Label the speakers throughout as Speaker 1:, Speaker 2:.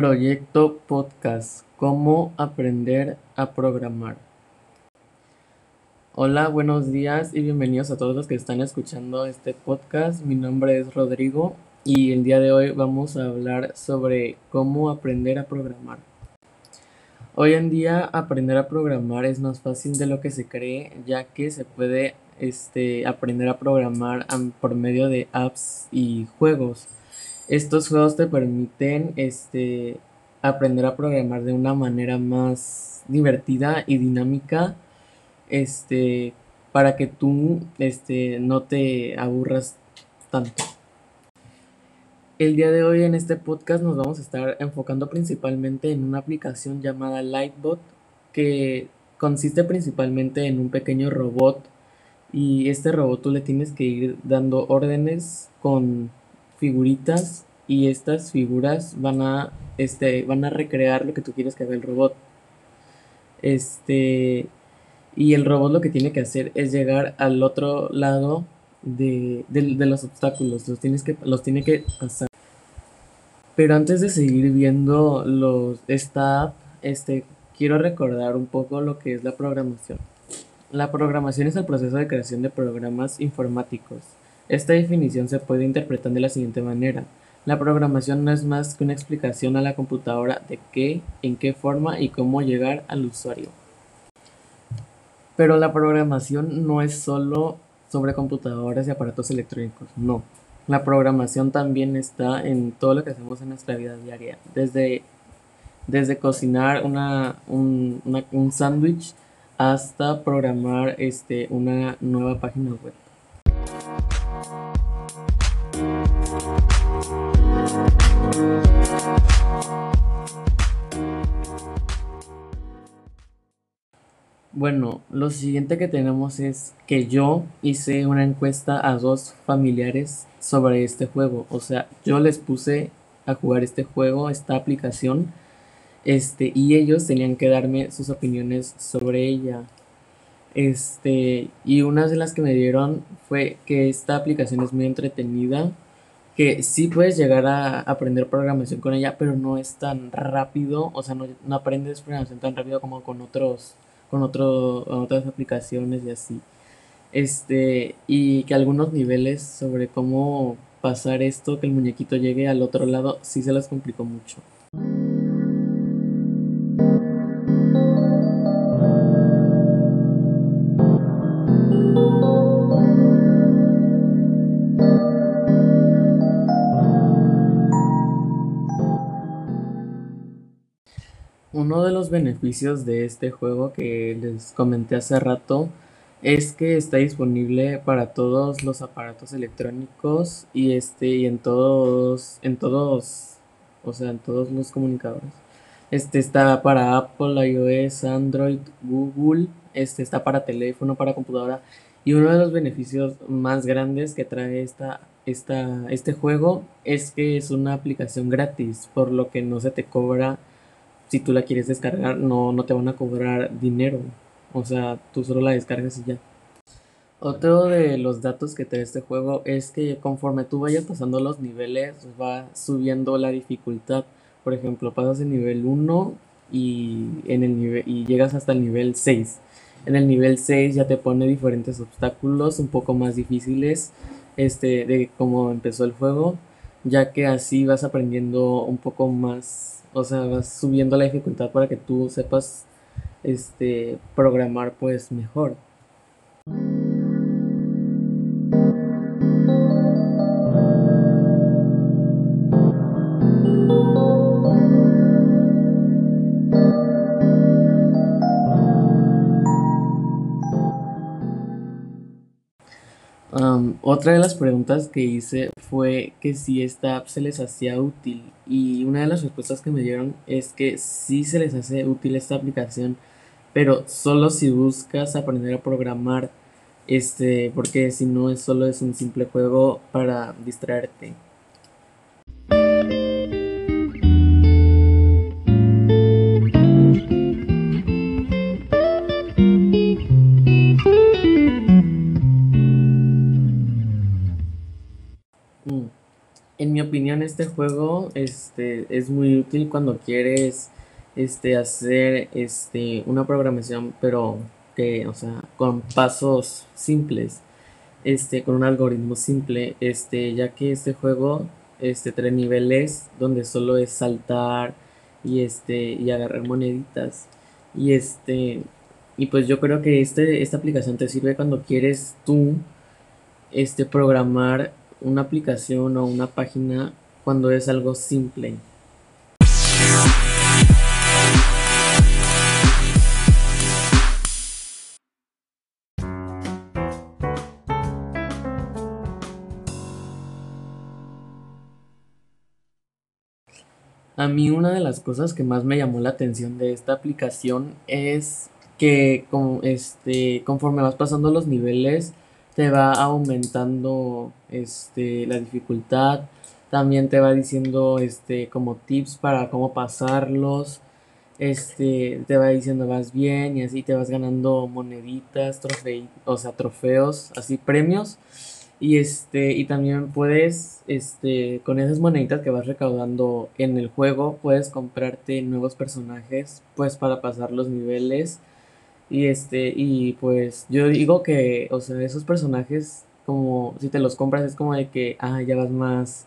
Speaker 1: Proyecto Podcast, ¿cómo aprender a programar? Hola, buenos días y bienvenidos a todos los que están escuchando este podcast. Mi nombre es Rodrigo y el día de hoy vamos a hablar sobre cómo aprender a programar. Hoy en día aprender a programar es más fácil de lo que se cree, ya que se puede este, aprender a programar por medio de apps y juegos. Estos juegos te permiten este, aprender a programar de una manera más divertida y dinámica este, para que tú este, no te aburras tanto. El día de hoy en este podcast nos vamos a estar enfocando principalmente en una aplicación llamada Lightbot que consiste principalmente en un pequeño robot y este robot tú le tienes que ir dando órdenes con figuritas y estas figuras van a, este, van a recrear lo que tú quieres que haga el robot. Este, y el robot lo que tiene que hacer es llegar al otro lado de, los obstáculos, los, tienes que, los tiene que pasar. Pero antes de seguir viendo los, esta app, este, quiero recordar un poco lo que es la programación. La programación es el proceso de creación de programas informáticos. Esta definición se puede interpretar de la siguiente manera. La programación no es más que una explicación a la computadora de qué, en qué forma y cómo llegar al usuario. Pero la programación no es solo sobre computadoras y aparatos electrónicos, no. La programación también está en todo lo que hacemos en nuestra vida diaria, desde, desde cocinar una, un, un sándwich hasta programar este, una nueva página web. Bueno, lo siguiente que tenemos es que yo hice una encuesta a dos familiares sobre este juego. O sea, yo les puse a jugar este juego, esta aplicación, este, y ellos tenían que darme sus opiniones sobre ella. Este, y una de las que me dieron fue que esta aplicación es muy entretenida, que sí puedes llegar a aprender programación con ella, pero no es tan rápido, o sea, no, no aprendes programación tan rápido como con otros con otro, otras aplicaciones y así. Este, y que algunos niveles sobre cómo pasar esto, que el muñequito llegue al otro lado, sí se las complicó mucho. Uno de los beneficios de este juego que les comenté hace rato es que está disponible para todos los aparatos electrónicos y este y en todos en todos o sea en todos los comunicadores. Este está para Apple iOS Android Google. Este está para teléfono para computadora. Y uno de los beneficios más grandes que trae esta, esta este juego es que es una aplicación gratis por lo que no se te cobra si tú la quieres descargar, no, no te van a cobrar dinero. O sea, tú solo la descargas y ya. Otro de los datos que trae este juego es que conforme tú vayas pasando los niveles, va subiendo la dificultad. Por ejemplo, pasas el nivel 1 y, en el nivel, y llegas hasta el nivel 6. En el nivel 6 ya te pone diferentes obstáculos un poco más difíciles este, de cómo empezó el juego, ya que así vas aprendiendo un poco más o sea, vas subiendo la dificultad para que tú sepas este programar pues mejor. otra de las preguntas que hice fue que si esta app se les hacía útil y una de las respuestas que me dieron es que sí se les hace útil esta aplicación, pero solo si buscas aprender a programar, este, porque si no es solo es un simple juego para distraerte. Este juego este, es muy útil cuando quieres este, hacer este, una programación, pero que, o sea, con pasos simples, este, con un algoritmo simple, este, ya que este juego este, tres niveles donde solo es saltar y, este, y agarrar moneditas. Y este, y pues yo creo que este, esta aplicación te sirve cuando quieres tú este, programar una aplicación o una página cuando es algo simple. A mí una de las cosas que más me llamó la atención de esta aplicación es que este, conforme vas pasando los niveles te va aumentando este, la dificultad, también te va diciendo este, como tips para cómo pasarlos, este, te va diciendo vas bien y así te vas ganando moneditas, trofeos, o sea, trofeos, así premios. Y este, y también puedes, este, con esas moneditas que vas recaudando en el juego, puedes comprarte nuevos personajes, pues para pasar los niveles. Y este, y pues yo digo que, o sea, esos personajes, como si te los compras, es como de que, ah, ya vas más,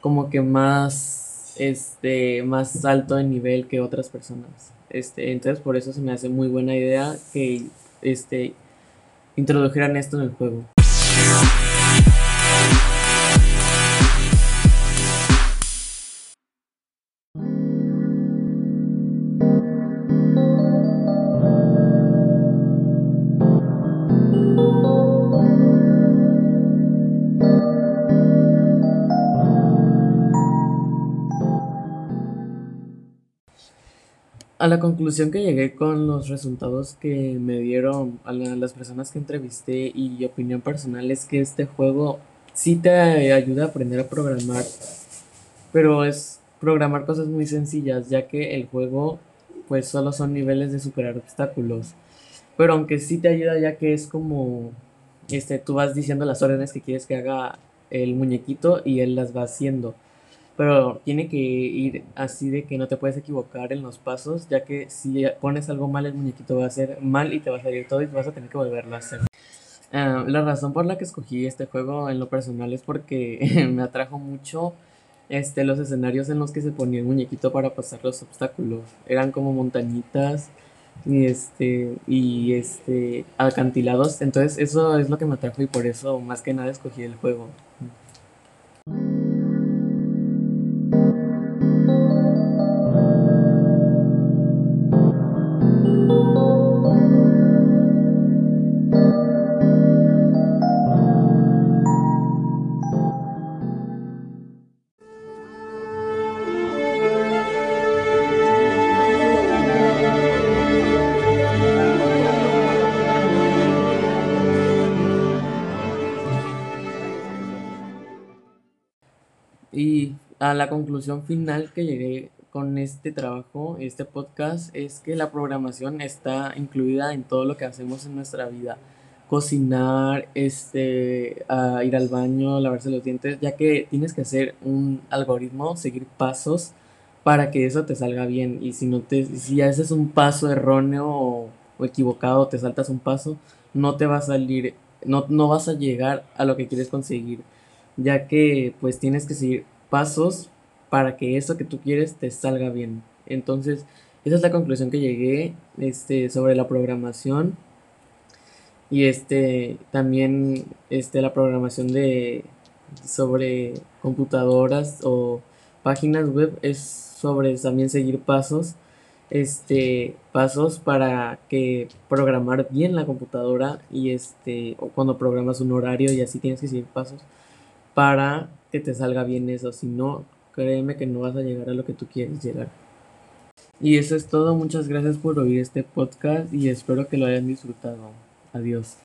Speaker 1: como que más, este, más alto en nivel que otras personas. Este, entonces por eso se me hace muy buena idea que, este, introdujeran esto en el juego. A la conclusión que llegué con los resultados que me dieron a las personas que entrevisté y opinión personal es que este juego sí te ayuda a aprender a programar, pero es programar cosas muy sencillas, ya que el juego pues solo son niveles de superar obstáculos. Pero aunque sí te ayuda ya que es como este tú vas diciendo las órdenes que quieres que haga el muñequito y él las va haciendo pero tiene que ir así de que no te puedes equivocar en los pasos, ya que si pones algo mal el muñequito va a ser mal y te va a salir todo y vas a tener que volverlo a hacer. Ah, la razón por la que escogí este juego en lo personal es porque me atrajo mucho este, los escenarios en los que se ponía el muñequito para pasar los obstáculos. Eran como montañitas y este y este acantilados, entonces eso es lo que me atrajo y por eso más que nada escogí el juego. A la conclusión final que llegué con este trabajo, este podcast, es que la programación está incluida en todo lo que hacemos en nuestra vida. Cocinar, este, ir al baño, lavarse los dientes, ya que tienes que hacer un algoritmo, seguir pasos para que eso te salga bien. Y si no te, si haces un paso erróneo o, o equivocado, te saltas un paso, no te va a salir, no, no vas a llegar a lo que quieres conseguir ya que pues tienes que seguir pasos para que eso que tú quieres te salga bien. Entonces, esa es la conclusión que llegué este, sobre la programación y este también este, la programación de sobre computadoras o páginas web es sobre también seguir pasos este pasos para que programar bien la computadora y este o cuando programas un horario y así tienes que seguir pasos para que te salga bien eso. Si no, créeme que no vas a llegar a lo que tú quieres llegar. Y eso es todo. Muchas gracias por oír este podcast y espero que lo hayan disfrutado. Adiós.